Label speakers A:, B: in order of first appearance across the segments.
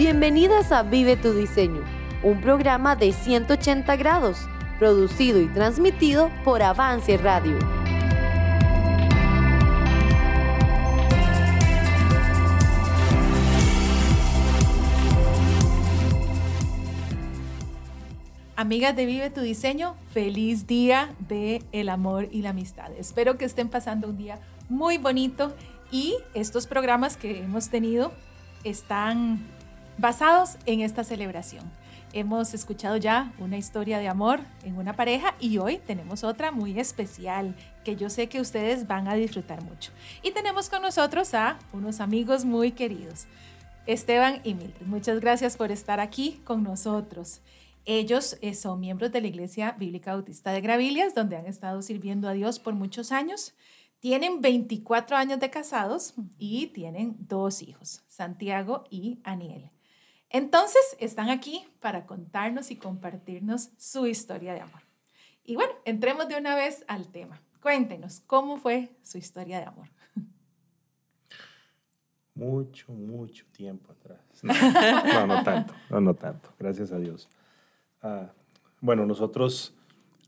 A: Bienvenidas a Vive tu Diseño, un programa de 180 grados, producido y transmitido por Avance Radio.
B: Amigas de Vive tu Diseño, feliz día de el amor y la amistad. Espero que estén pasando un día muy bonito y estos programas que hemos tenido están basados en esta celebración. Hemos escuchado ya una historia de amor en una pareja y hoy tenemos otra muy especial que yo sé que ustedes van a disfrutar mucho. Y tenemos con nosotros a unos amigos muy queridos, Esteban y Mildred. Muchas gracias por estar aquí con nosotros. Ellos eh, son miembros de la Iglesia Bíblica Bautista de Gravilias, donde han estado sirviendo a Dios por muchos años. Tienen 24 años de casados y tienen dos hijos, Santiago y Aniel. Entonces, están aquí para contarnos y compartirnos su historia de amor. Y bueno, entremos de una vez al tema. Cuéntenos, ¿cómo fue su historia de amor?
C: Mucho, mucho tiempo atrás. No, no, tanto, no, no tanto, gracias a Dios. Ah, bueno, nosotros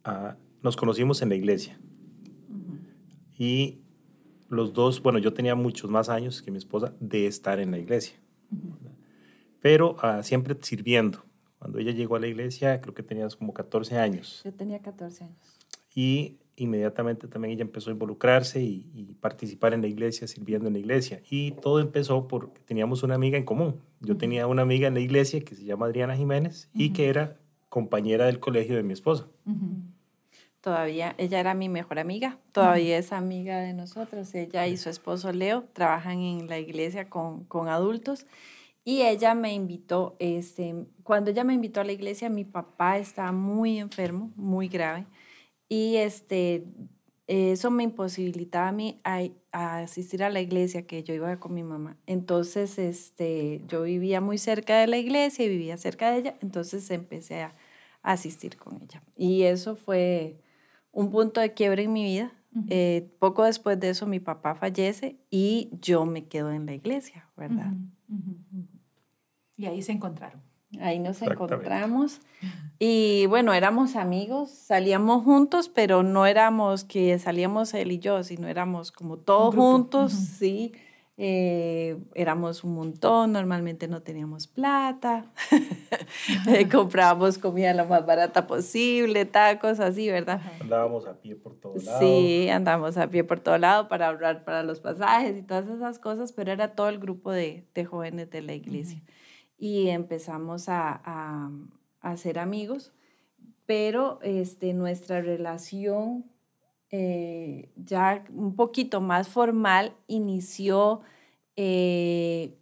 C: ah, nos conocimos en la iglesia. Y los dos, bueno, yo tenía muchos más años que mi esposa de estar en la iglesia pero ah, siempre sirviendo. Cuando ella llegó a la iglesia, creo que tenías como 14 años.
D: Yo tenía 14 años.
C: Y inmediatamente también ella empezó a involucrarse y, participar en la iglesia, sirviendo en la iglesia. Y todo empezó porque teníamos una amiga en común. Yo tenía una amiga en la iglesia que se llama Adriana Jiménez y que era compañera del colegio de mi esposa.
D: Todavía, ella era mi mejor amiga, todavía es amiga de nosotros. Ella y su esposo Leo trabajan en la iglesia con, con adultos y ella me invitó, este, cuando ella me invitó a la iglesia, mi papá estaba muy enfermo, muy grave, y este, eso me imposibilitaba a mí a, asistir a la iglesia, que yo iba con mi mamá. Entonces, este, yo vivía muy cerca de la iglesia y vivía cerca de ella, entonces empecé a, asistir con ella. Y eso fue un punto de quiebre en mi vida. Eh, poco después de eso, mi papá fallece y yo me quedo en la iglesia, ¿verdad?
B: Y ahí se encontraron.
D: Ahí nos encontramos. Y bueno, éramos amigos, salíamos juntos, pero no éramos que salíamos él y yo, sino éramos como todos juntos, sí. Eh, éramos un montón, normalmente no teníamos plata, eh, comprábamos comida lo más barata posible, tacos, así, ¿verdad?
C: Andábamos a pie por todo lado.
D: Sí, andábamos a pie por todo lado para ahorrar para los pasajes y todas esas cosas, pero era todo el grupo de, de jóvenes de la iglesia y empezamos a, a, ser amigos, pero este, nuestra relación eh, ya un poquito más formal inició eh,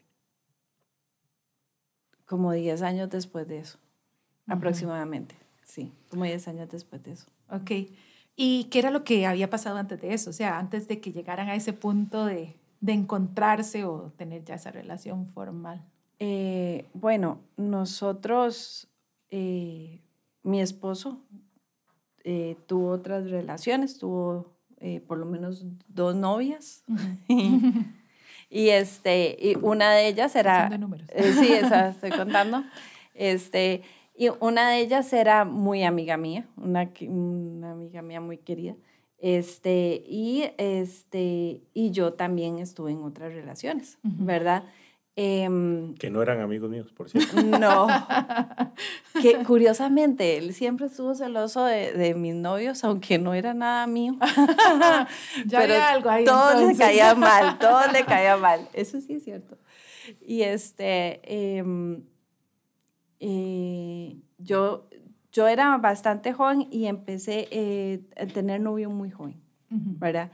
D: como 10 años después de eso, aproximadamente, sí, como 10 años después de eso.
B: Ok. ¿Y qué era lo que había pasado antes de eso? O sea, antes de que llegaran a ese punto de, de encontrarse o tener ya esa relación formal.
D: Eh, bueno, nosotros, eh, mi esposo eh, tuvo otras relaciones, tuvo por lo menos dos novias. y este, y una de ellas era...
B: De números.
D: sí, esa estoy contando. Este, y una de ellas era muy amiga mía, una, una amiga mía muy querida. Este, y, este, y yo también estuve en otras relaciones, ¿verdad?
C: Em, que no eran amigos míos, por cierto.
D: No. que curiosamente, él siempre estuvo celoso de, de mis novios, aunque no era nada mío.
B: ya había algo ahí.
D: Todo le caía mal, todo le caía mal. Eso sí es cierto. Y este, em, eh, yo, yo era bastante joven y empecé eh, a tener novio muy joven, ¿verdad?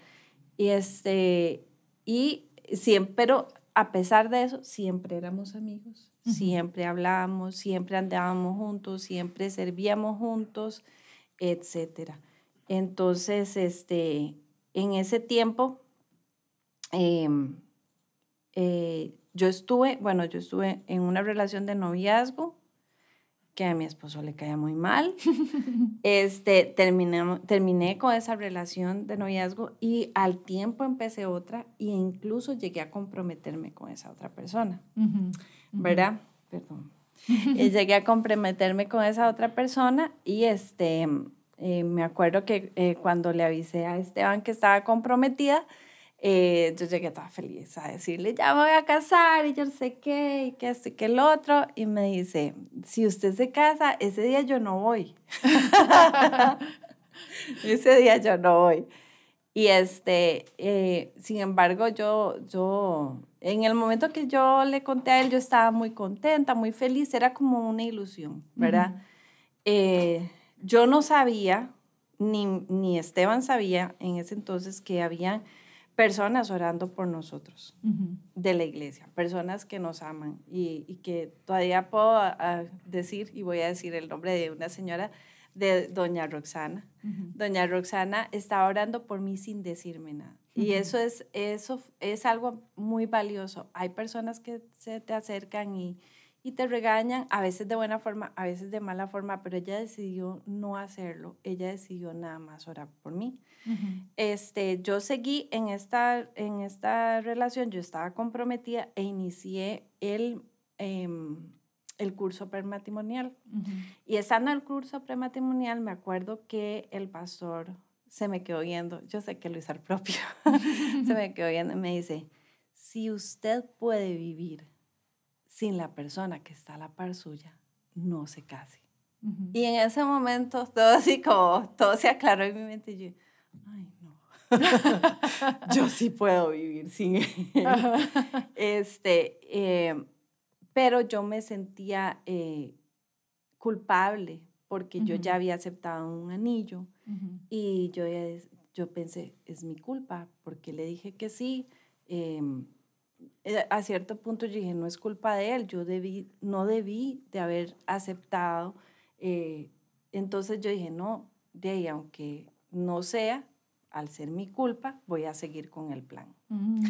D: Y este, y siempre, pero a pesar de eso, siempre éramos amigos, siempre hablábamos, siempre andábamos juntos, siempre servíamos juntos, etc. Entonces, este, en ese tiempo, em, eh, yo estuve, bueno, yo estuve en una relación de noviazgo que a mi esposo le caía muy mal. este, terminé, terminé con esa relación de noviazgo y al tiempo empecé otra e incluso llegué a comprometerme con esa otra persona, ¿verdad? perdón, y llegué a comprometerme con esa otra persona y este, eh, me acuerdo que eh, cuando le avisé a Esteban que estaba comprometida, eh, yo llegué toda feliz a decirle, ya me voy a casar y yo no sé qué, y que esto y que el otro. Y me dice, si usted se casa, ese día yo no voy. ese día yo no voy. Y este, sin embargo, yo, yo, en el momento que yo le conté a él, yo estaba muy contenta, muy feliz, era como una ilusión, ¿verdad? Yo no sabía, ni, ni Esteban sabía en ese entonces que había personas orando por nosotros de la iglesia, personas que nos aman y, y que todavía puedo ah, decir, y voy a decir el nombre de una señora, de doña Roxana. Doña Roxana estaba orando por mí sin decirme nada. Y eso es, eso es algo muy valioso. Hay personas que se te acercan y, y te regañan, a veces de buena forma, a veces de mala forma, pero ella decidió no hacerlo, ella decidió nada más orar por mí. este, yo seguí en esta, en esta relación, yo estaba comprometida e inicié el, em, el curso prematrimonial. Y estando en el curso prematrimonial, me acuerdo que el pastor se me quedó viendo, yo sé que lo hice al propio, se me quedó viendo y me dice, si usted puede vivir sin la persona que está a la par suya, no se case. Y en ese momento todo así como, todo se aclaró en mi mente y yo, ay no, yo sí puedo vivir sin él. este, eh, pero yo me sentía eh, culpable porque yo ya había aceptado un anillo y yo, yo pensé, es mi culpa porque le dije que sí. Eh, a cierto punto yo dije, no es culpa de él, yo debí, no debí de haber aceptado. Eh, entonces yo dije, no, de ahí, aunque no sea, al ser mi culpa, voy a seguir con el plan. Mm.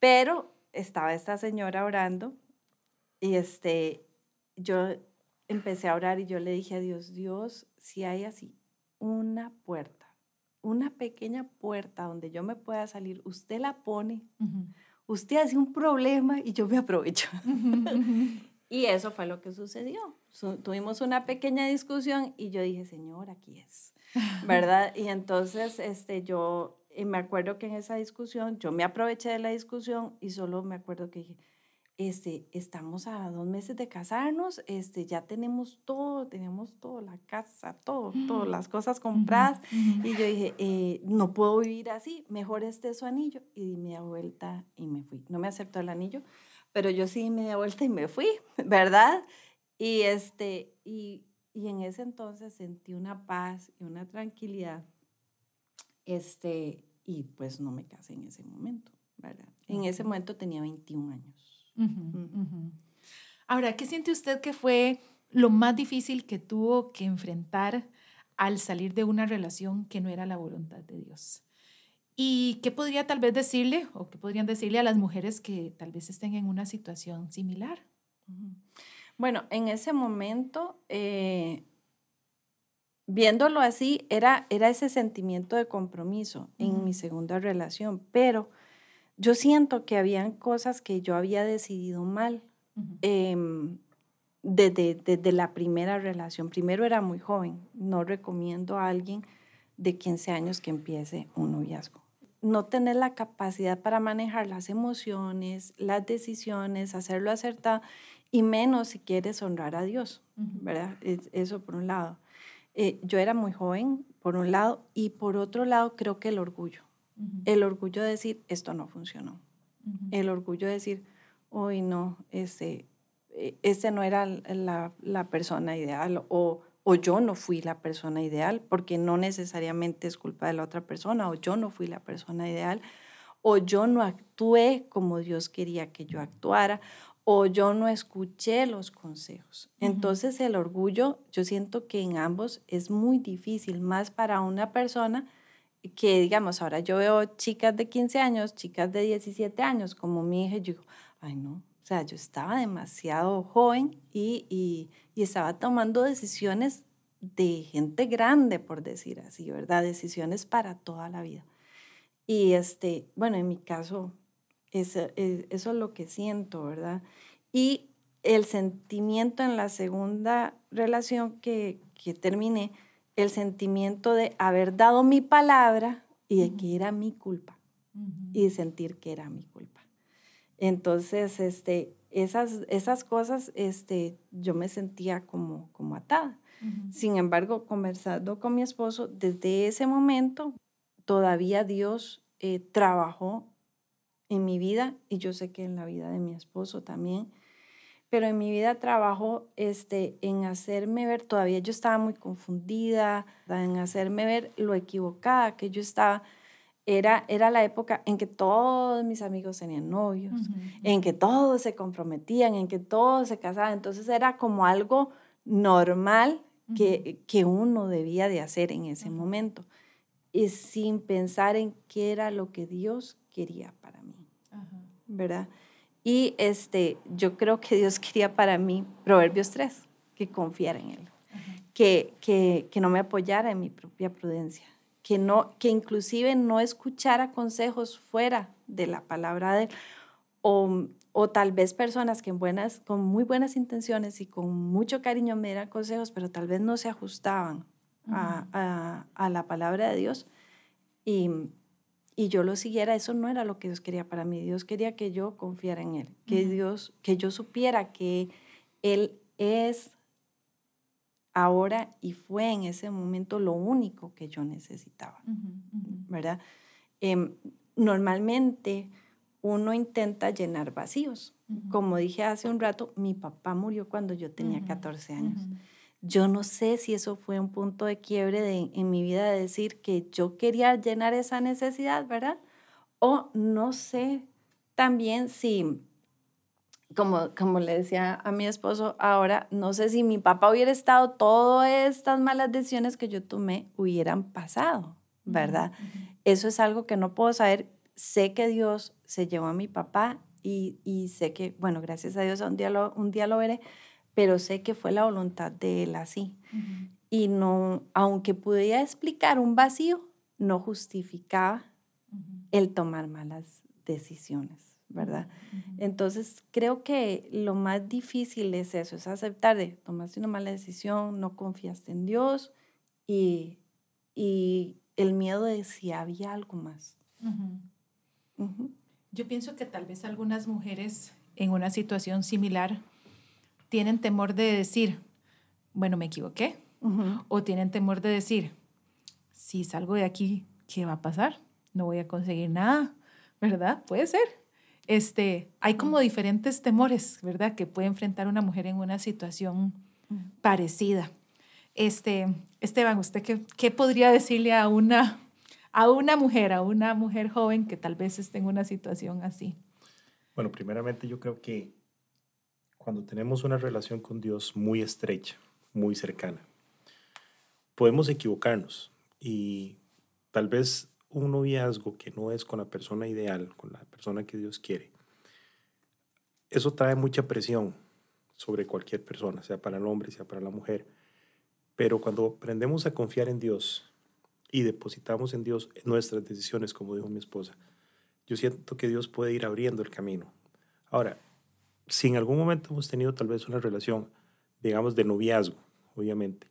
D: Pero estaba esta señora orando y este, yo empecé a orar y yo le dije a Dios, Dios, si hay así una puerta, una pequeña puerta donde yo me pueda salir, usted la pone usted hace un problema y yo me aprovecho. y eso fue lo que sucedió. tuvimos una pequeña discusión y yo dije, Señor, aquí es, ¿verdad? Y entonces este, yo me acuerdo que en esa discusión, yo me aproveché de la discusión y solo me acuerdo que dije, este, estamos a dos meses de casarnos, este, ya tenemos todo, tenemos todo, la casa, todo, todas las cosas compradas. Y yo dije, eh, no puedo vivir así, mejor este su anillo. Y di media vuelta y me fui. No me aceptó el anillo, pero yo sí di media vuelta y me fui, ¿verdad? Y, este, y, y en ese entonces sentí una paz y una tranquilidad, este, y pues no me casé en ese momento, ¿verdad? En ese momento tenía 21 años.
B: Ahora, ¿qué siente usted que fue lo más difícil que tuvo que enfrentar al salir de una relación que no era la voluntad de Dios? ¿Y qué podría tal vez decirle o qué podrían decirle a las mujeres que tal vez estén en una situación similar?
D: Bueno, en ese momento, eh, viéndolo así, era, era ese sentimiento de compromiso en mi segunda relación, pero yo siento que habían cosas que yo había decidido mal em, desde, la primera relación. Primero era muy joven, no recomiendo a alguien de 15 años que empiece un noviazgo. No tener la capacidad para manejar las emociones, las decisiones, hacerlo acertado y menos si quieres honrar a Dios, ¿verdad? Eso por un lado. Eh, yo era muy joven, por un lado, y por otro lado creo que el orgullo. El orgullo de decir, esto no funcionó. El orgullo de decir, hoy no, ese, ese no era la, la persona ideal o, o yo no fui la persona ideal, porque no necesariamente es culpa de la otra persona, o yo no fui la persona ideal, o yo no actué como Dios quería que yo actuara, o yo no escuché los consejos. Entonces el orgullo, yo siento que en ambos es muy difícil, más para una persona que digamos, ahora yo veo chicas de 15 años, chicas de 17 años, como mi hija, y yo digo, ay no, o sea, yo estaba demasiado joven y, y, y, estaba tomando decisiones de gente grande, por decir así, ¿verdad? Decisiones para toda la vida. Y este, bueno, en mi caso, eso, eso es lo que siento, ¿verdad? Y el sentimiento en la segunda relación que, que terminé, el sentimiento de haber dado mi palabra y de que era mi culpa. Y de sentir que era mi culpa. Entonces, este, esas, esas cosas, este, yo me sentía como, como atada. Sin embargo, conversando con mi esposo, desde ese momento todavía Dios eh, trabajó en mi vida y yo sé que en la vida de mi esposo también, pero en mi vida trabajó este, en hacerme ver, todavía yo estaba muy confundida, en hacerme ver lo equivocada que yo estaba. Era, era la época en que todos mis amigos tenían novios, en que todos se comprometían, en que todos se casaban. Entonces era como algo normal que, que uno debía de hacer en ese momento, y sin pensar en qué era lo que Dios quería para mí, ¿verdad? Y este, yo creo que Dios quería para mí, Proverbios 3, que confiara en Él, que, que, que no me apoyara en mi propia prudencia, que, no, que inclusive no escuchara consejos fuera de la palabra de él, o, o tal vez personas que en buenas, con muy buenas intenciones y con mucho cariño me dieran consejos, pero tal vez no se ajustaban a, a, a, la palabra de Dios. Y, y yo lo siguiera, eso no era lo que Dios quería para mí. Dios quería que yo confiara en Él, que Dios, que yo supiera que Él es ahora y fue en ese momento lo único que yo necesitaba, ¿verdad? Em, normalmente uno intenta llenar vacíos. Como dije hace un rato, mi papá murió cuando yo tenía 14 años. Yo no sé si eso fue un punto de quiebre en mi vida de decir que yo quería llenar esa necesidad, ¿verdad? O no sé también si como, como le decía a mi esposo ahora, no sé si mi papá hubiera estado, todas estas malas decisiones que yo tomé hubieran pasado, ¿verdad? Eso es algo que no puedo saber. Sé que Dios se llevó a mi papá y, y sé que, bueno, gracias a Dios un día, lo, un día lo veré, pero sé que fue la voluntad de Él así. Y no, aunque pudiera explicar un vacío, no justificaba el tomar malas decisiones. ¿verdad? Entonces, creo que lo más difícil es eso, es aceptar de tomaste una mala decisión, no confiaste en Dios y, y el miedo de si había algo más.
B: Yo pienso que tal vez algunas mujeres en una situación similar tienen temor de decir, bueno, me equivoqué, o tienen temor de decir, si salgo de aquí, ¿qué va a pasar? No voy a conseguir nada, ¿verdad? Puede ser este, hay como diferentes temores, ¿verdad? Que puede enfrentar una mujer en una situación parecida. Este, Esteban, ¿usted qué, qué, podría decirle a una, a una mujer, a una mujer joven que tal vez esté en una situación así?
C: Bueno, primeramente yo creo que cuando tenemos una relación con Dios muy estrecha, muy cercana, podemos equivocarnos y tal vez un noviazgo que no es con la persona ideal, con la persona que Dios quiere, eso trae mucha presión sobre cualquier persona, sea para el hombre, sea para la mujer. Pero cuando aprendemos a confiar en Dios y depositamos en Dios nuestras decisiones, como dijo mi esposa, yo siento que Dios puede ir abriendo el camino. Ahora, si en algún momento hemos tenido tal vez una relación, digamos, de noviazgo, obviamente,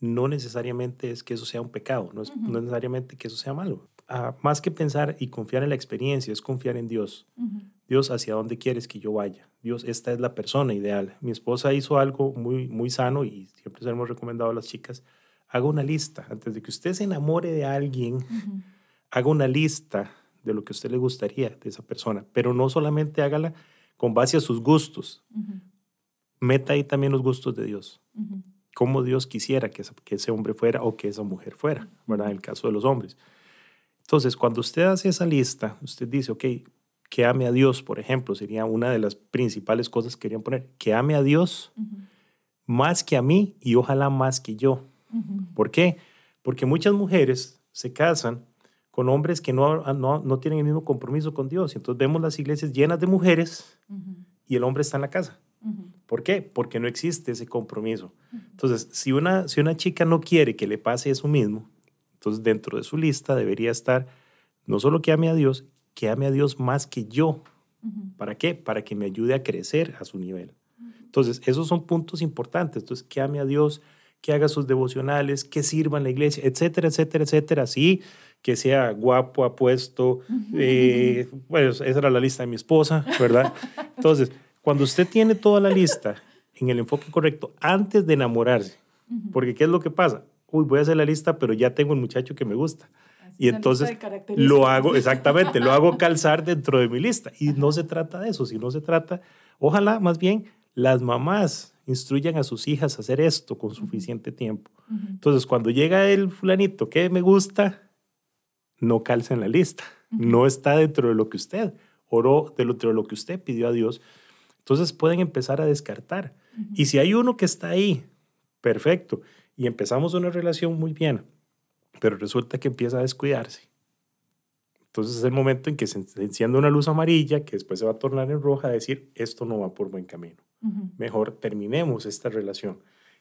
C: no necesariamente es que eso sea un pecado, no es, no necesariamente que eso sea malo más que pensar y confiar en la experiencia, es confiar en Dios. Dios, ¿hacia dónde quieres que yo vaya? Dios, esta es la persona ideal. Mi esposa hizo algo muy, muy sano y siempre se lo hemos recomendado a las chicas. Haga una lista. Antes de que usted se enamore de alguien, haga una lista de lo que a usted le gustaría de esa persona. Pero no solamente hágala con base a sus gustos. Meta ahí también los gustos de Dios. Cómo Dios quisiera que, que ese hombre fuera o que esa mujer fuera, ¿verdad? En el caso de los hombres. Entonces, cuando usted hace esa lista, usted dice, ok, que ame a Dios, por ejemplo, sería una de las principales cosas que querían poner, que ame a Dios más que a mí y ojalá más que yo. ¿Por qué? Porque muchas mujeres se casan con hombres que no, no, no, tienen el mismo compromiso con Dios. Entonces vemos las iglesias llenas de mujeres y el hombre está en la casa. ¿Por qué? Porque no existe ese compromiso. Entonces, si una, si una chica no quiere que le pase eso mismo, entonces, dentro de su lista debería estar no solo que ame a Dios, que ame a Dios más que yo. ¿Para qué? Para que me ayude a crecer a su nivel. Entonces, esos son puntos importantes. Entonces, que ame a Dios, que haga sus devocionales, que sirva en la iglesia, etcétera, etcétera, etcétera. Sí, que sea guapo, apuesto. Eh, bueno, esa era la lista de mi esposa, ¿verdad? Entonces, cuando usted tiene toda la lista en el enfoque correcto antes de enamorarse, porque ¿qué es lo que pasa? Uy, voy a hacer la lista, pero ya tengo un muchacho que me gusta. y entonces lo hago, exactamente, lo hago calzar dentro de mi lista. Y no se trata de eso, sino se trata, ojalá más bien las mamás instruyan a sus hijas a hacer esto con suficiente tiempo. Entonces, cuando llega el fulanito que me gusta, no calza en la lista, no está dentro de lo que usted oró, dentro de lo que usted pidió a Dios. Entonces pueden empezar a descartar. Y si hay uno que está ahí, perfecto, y empezamos una relación muy bien, pero resulta que empieza a descuidarse. Entonces es el momento en que se enciende una luz amarilla que después se va a tornar en roja a decir, esto no va por buen camino. Mejor terminemos esta relación.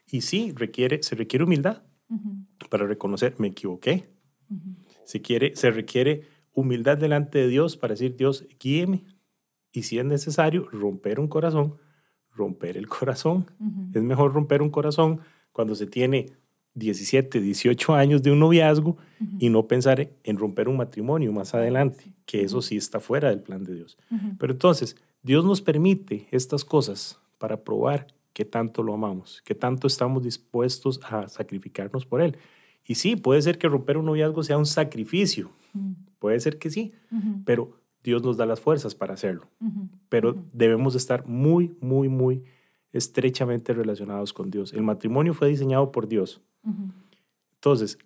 C: Y sí, requiere, se requiere humildad para reconocer, me equivoqué. se, quiere, se requiere humildad delante de Dios para decir, Dios, guíeme. Y si es necesario, romper un corazón, romper el corazón. Es mejor romper un corazón cuando se tiene 17, 18 años de un noviazgo y no pensar en romper un matrimonio más adelante, que eso sí está fuera del plan de Dios. Pero entonces, Dios nos permite estas cosas para probar que tanto lo amamos, que tanto estamos dispuestos a sacrificarnos por Él. Y sí, puede ser que romper un noviazgo sea un sacrificio, puede ser que sí, pero Dios nos da las fuerzas para hacerlo. Pero debemos estar muy, muy, muy estrechamente relacionados con Dios. El matrimonio fue diseñado por Dios. Entonces,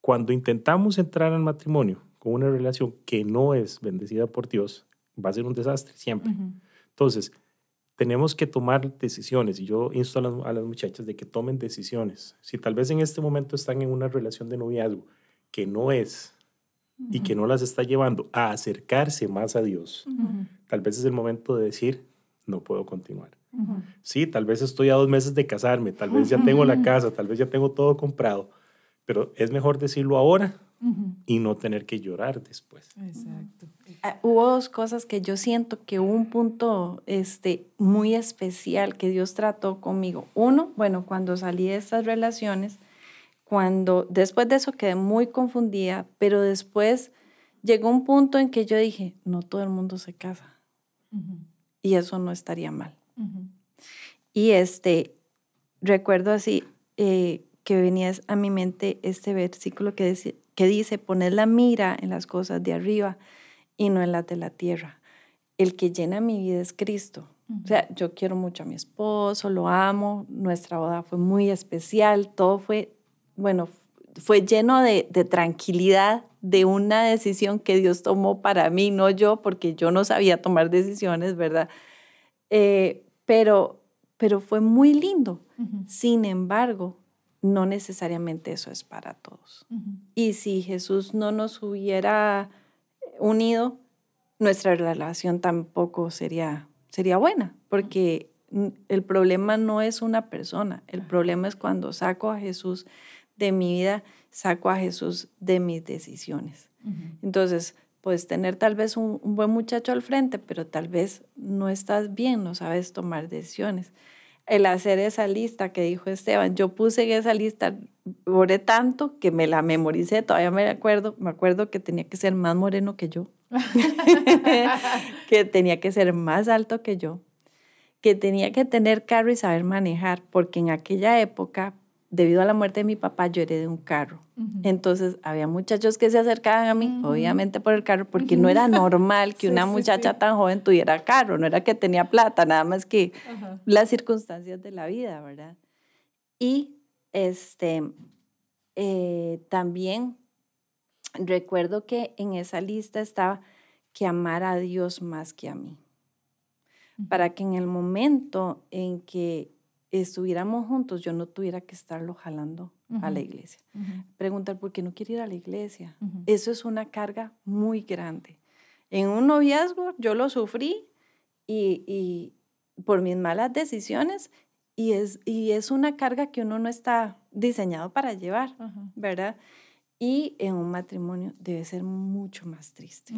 C: cuando intentamos entrar al matrimonio con una relación que no es bendecida por Dios, va a ser un desastre siempre. Entonces, tenemos que tomar decisiones y yo insto a las, muchachas de que tomen decisiones. Si tal vez en este momento están en una relación de noviazgo que no es y que no las está llevando a acercarse más a Dios, tal vez es el momento de decir, no puedo continuar. Sí, tal vez estoy a dos meses de casarme, tal vez ya tengo la casa, tal vez ya tengo todo comprado, pero es mejor decirlo ahora y no tener que llorar después.
D: Exacto. Ah, hubo dos cosas que yo siento que hubo un punto este, muy especial que Dios trató conmigo. Uno, bueno, cuando salí de estas relaciones, cuando después de eso quedé muy confundida, pero después llegó un punto en que yo dije, no todo el mundo se casa. Y eso no estaría mal. Y este, recuerdo así eh, que venía a mi mente este versículo que dice, que dice, poner la mira en las cosas de arriba y no en las de la tierra. El que llena mi vida es Cristo. O sea, yo quiero mucho a mi esposo, lo amo, nuestra boda fue muy especial, todo fue, bueno, fue lleno de, de tranquilidad, de una decisión que Dios tomó para mí, no yo, porque yo no sabía tomar decisiones, ¿verdad? Eh, pero, pero fue muy lindo. Sin embargo, no necesariamente eso es para todos. Y si Jesús no nos hubiera unido, nuestra relación tampoco sería, sería buena, porque el problema no es una persona, el problema es cuando saco a Jesús de mi vida, saco a Jesús de mis decisiones. Entonces, puedes tener tal vez un, buen muchacho al frente, pero tal vez no estás bien, no sabes tomar decisiones. El hacer esa lista que dijo Esteban, yo puse en esa lista, oré tanto que me la memoricé, todavía me acuerdo, me acuerdo que tenía que ser más moreno que yo, que tenía que ser más alto que yo, que tenía que tener carro y saber manejar, porque en aquella época debido a la muerte de mi papá, yo heredé un carro. Entonces, había muchachos que se acercaban a mí, obviamente por el carro, porque no era normal que una muchacha tan joven tuviera carro, no era que tenía plata, nada más que las circunstancias de la vida, ¿verdad? Y este, eh, también recuerdo que en esa lista estaba que amar a Dios más que a mí, para que en el momento en que estuviéramos juntos, yo no tuviera que estarlo jalando a la iglesia. Preguntar por qué no quiere ir a la iglesia. Eso es una carga muy grande. En un noviazgo yo lo sufrí y, por mis malas decisiones y es, y es una carga que uno no está diseñado para llevar, ¿verdad? Y en un matrimonio debe ser mucho más triste.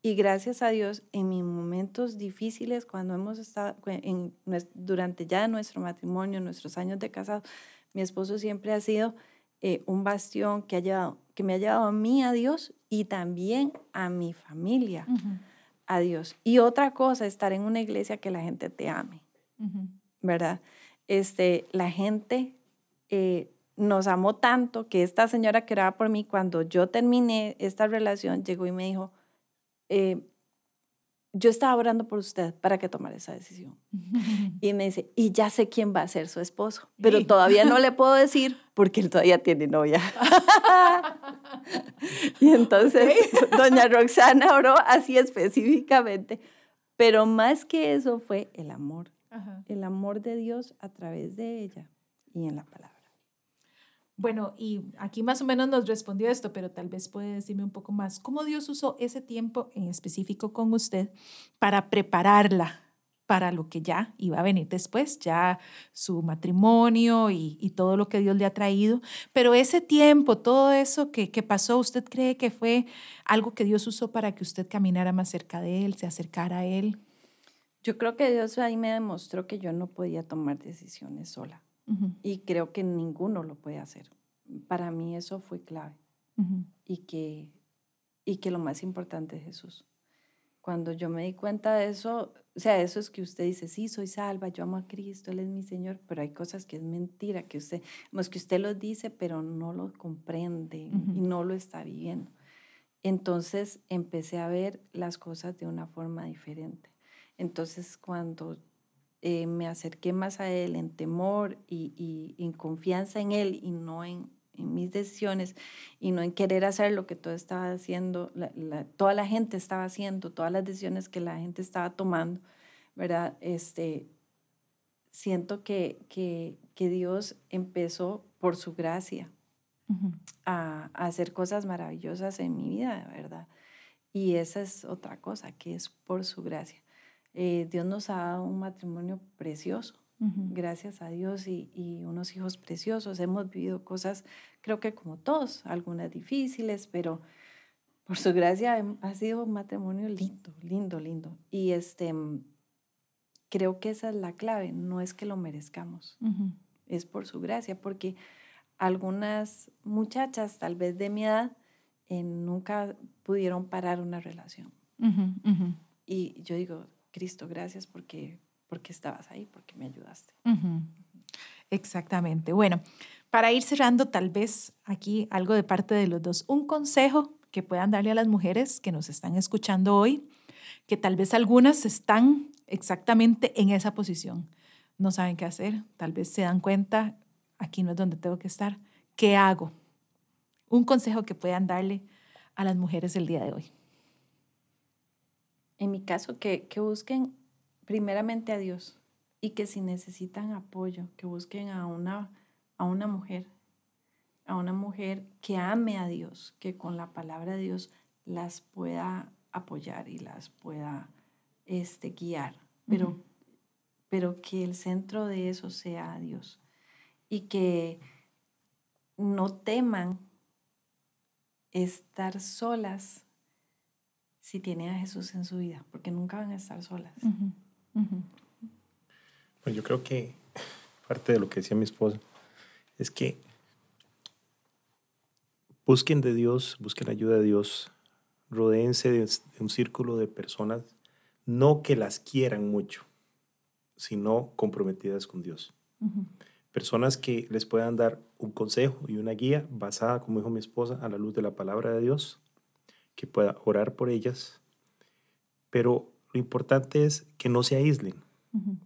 D: Y gracias a Dios, en mi momento, momentos difíciles, cuando hemos estado en, durante ya nuestro matrimonio, nuestros años de casado, mi esposo siempre ha sido eh, un bastión que, ha que me ha llevado a mí a Dios y también a mi familia a Dios. Y otra cosa, estar en una iglesia que la gente te ame, ¿verdad? Este, la gente eh, nos amó tanto que esta señora que oraba por mí, cuando yo terminé esta relación, llegó y me dijo, eh, yo estaba orando por usted para que tomara esa decisión. Y me dice, y ya sé quién va a ser su esposo, pero todavía no le puedo decir porque él todavía tiene novia. y entonces doña Roxana oró así específicamente, pero más que eso fue el amor, el amor de Dios a través de ella y en la palabra.
B: Bueno, y aquí más o menos nos respondió esto, pero tal vez puede decirme un poco más. ¿Cómo Dios usó ese tiempo en específico con usted para prepararla para lo que ya iba a venir después, ya su matrimonio y, todo lo que Dios le ha traído? Pero ese tiempo, todo eso que, que pasó, ¿usted cree que fue algo que Dios usó para que usted caminara más cerca de Él, se acercara a Él?
D: Yo creo que Dios ahí me demostró que yo no podía tomar decisiones sola y creo que ninguno lo puede hacer. Para mí eso fue clave. y, que, y que lo más importante es Jesús. Cuando yo me di cuenta de eso, o sea, eso es que usted dice, sí, soy salva, yo amo a Cristo, Él es mi Señor, pero hay cosas que es mentira, que usted, es que usted lo dice, pero no lo comprende y no lo está viviendo. Entonces empecé a ver las cosas de una forma diferente. Entonces cuando eh, me acerqué más a Él en temor y, en confianza en Él y no en, mis decisiones y no en querer hacer lo que todo estaba haciendo, toda la gente estaba haciendo, todas las decisiones que la gente estaba tomando, ¿verdad? Este, siento que, que, Dios empezó por su gracia a, a, hacer cosas maravillosas en mi vida, ¿verdad? Y esa es otra cosa, que es por su gracia. Eh, Dios nos ha dado un matrimonio precioso, gracias a Dios, y, unos hijos preciosos. Hemos vivido cosas, creo que como todos, algunas difíciles, pero por su gracia ha sido un matrimonio lindo, lindo, lindo. Y este, creo que esa es la clave, no es que lo merezcamos, es por su gracia, porque algunas muchachas, tal vez de mi edad, eh, nunca pudieron parar una relación. Y yo digo, Cristo, gracias porque, porque estabas ahí, porque me ayudaste.
B: Exactamente. Bueno, para ir cerrando, tal vez aquí algo de parte de los dos, un consejo que puedan darle a las mujeres que nos están escuchando hoy, que tal vez algunas están exactamente en esa posición, no saben qué hacer, tal vez se dan cuenta, aquí no es donde tengo que estar, ¿qué hago? Un consejo que puedan darle a las mujeres el día de hoy
D: en mi caso, que, que busquen primeramente a Dios y que si necesitan apoyo, que busquen a una, a una mujer, a una mujer que ame a Dios, que con la palabra de Dios las pueda apoyar y las pueda este, guiar, pero, pero que el centro de eso sea Dios y que no teman estar solas si tienen a Jesús en su vida, porque nunca van a estar solas.
C: Pues yo creo que parte de lo que decía mi esposa es que busquen de Dios, busquen ayuda de Dios, rodeense de, un círculo de personas, no que las quieran mucho, sino comprometidas con Dios. Personas que les puedan dar un consejo y una guía basada, como dijo mi esposa, a la luz de la palabra de Dios que pueda orar por ellas, pero lo importante es que no se aíslen,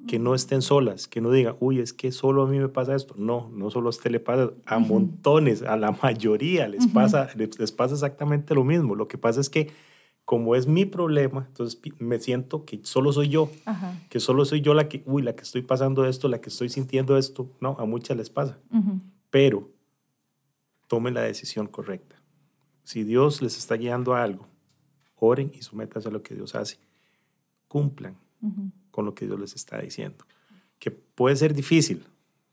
C: que no estén solas, que no digan, uy, es que solo a mí me pasa esto. No, no solo a usted le pasa, a montones, a la mayoría les, pasa, les, pasa exactamente lo mismo. Lo que pasa es que como es mi problema, entonces me siento que solo soy yo, que solo soy yo la que, uy, la que estoy pasando esto, la que estoy sintiendo esto. No, a muchas les pasa. Pero tomen la decisión correcta. Si Dios les está guiando a algo, oren y sométanse a lo que Dios hace. Cumplan con lo que Dios les está diciendo. Que puede ser difícil,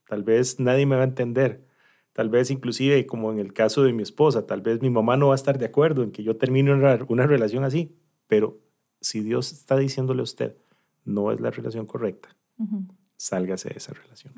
C: tal vez nadie me va a entender, tal vez inclusive como en el caso de mi esposa, tal vez mi mamá no va a estar de acuerdo en que yo termine una, una relación así, pero si Dios está diciéndole a usted, no es la relación correcta, sálgase de esa relación.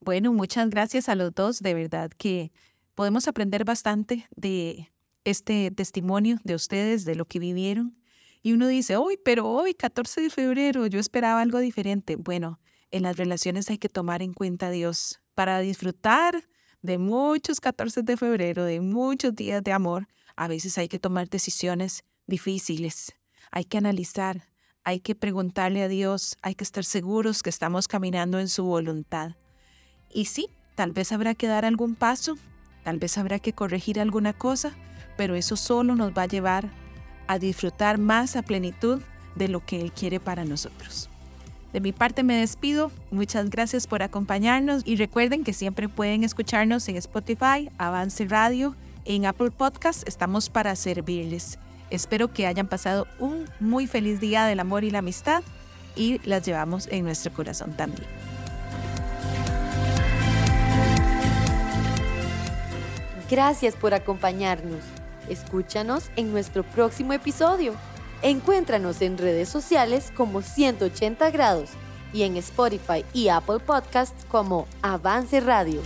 B: Bueno, muchas gracias a los dos. De verdad que podemos aprender bastante de este testimonio de ustedes, de lo que vivieron. Y uno dice, hoy, pero hoy, 14 de febrero, yo esperaba algo diferente. Bueno, en las relaciones hay que tomar en cuenta a Dios para disfrutar de muchos 14 de febrero, de muchos días de amor. A veces hay que tomar decisiones difíciles. Hay que analizar, hay que preguntarle a Dios, hay que estar seguros que estamos caminando en su voluntad. Y sí, tal vez habrá que dar algún paso, tal vez habrá que corregir alguna cosa, pero eso solo nos va a llevar a disfrutar más a plenitud de lo que Él quiere para nosotros. De mi parte me despido, muchas gracias por acompañarnos y recuerden que siempre pueden escucharnos en Spotify, Avance Radio, en Apple Podcast, estamos para servirles. Espero que hayan pasado un muy feliz día del amor y la amistad y las llevamos en nuestro corazón también.
A: Gracias por acompañarnos. Escúchanos en nuestro próximo episodio. Encuéntranos en redes sociales como 180 grados y en Spotify y Apple Podcasts como Avance Radio.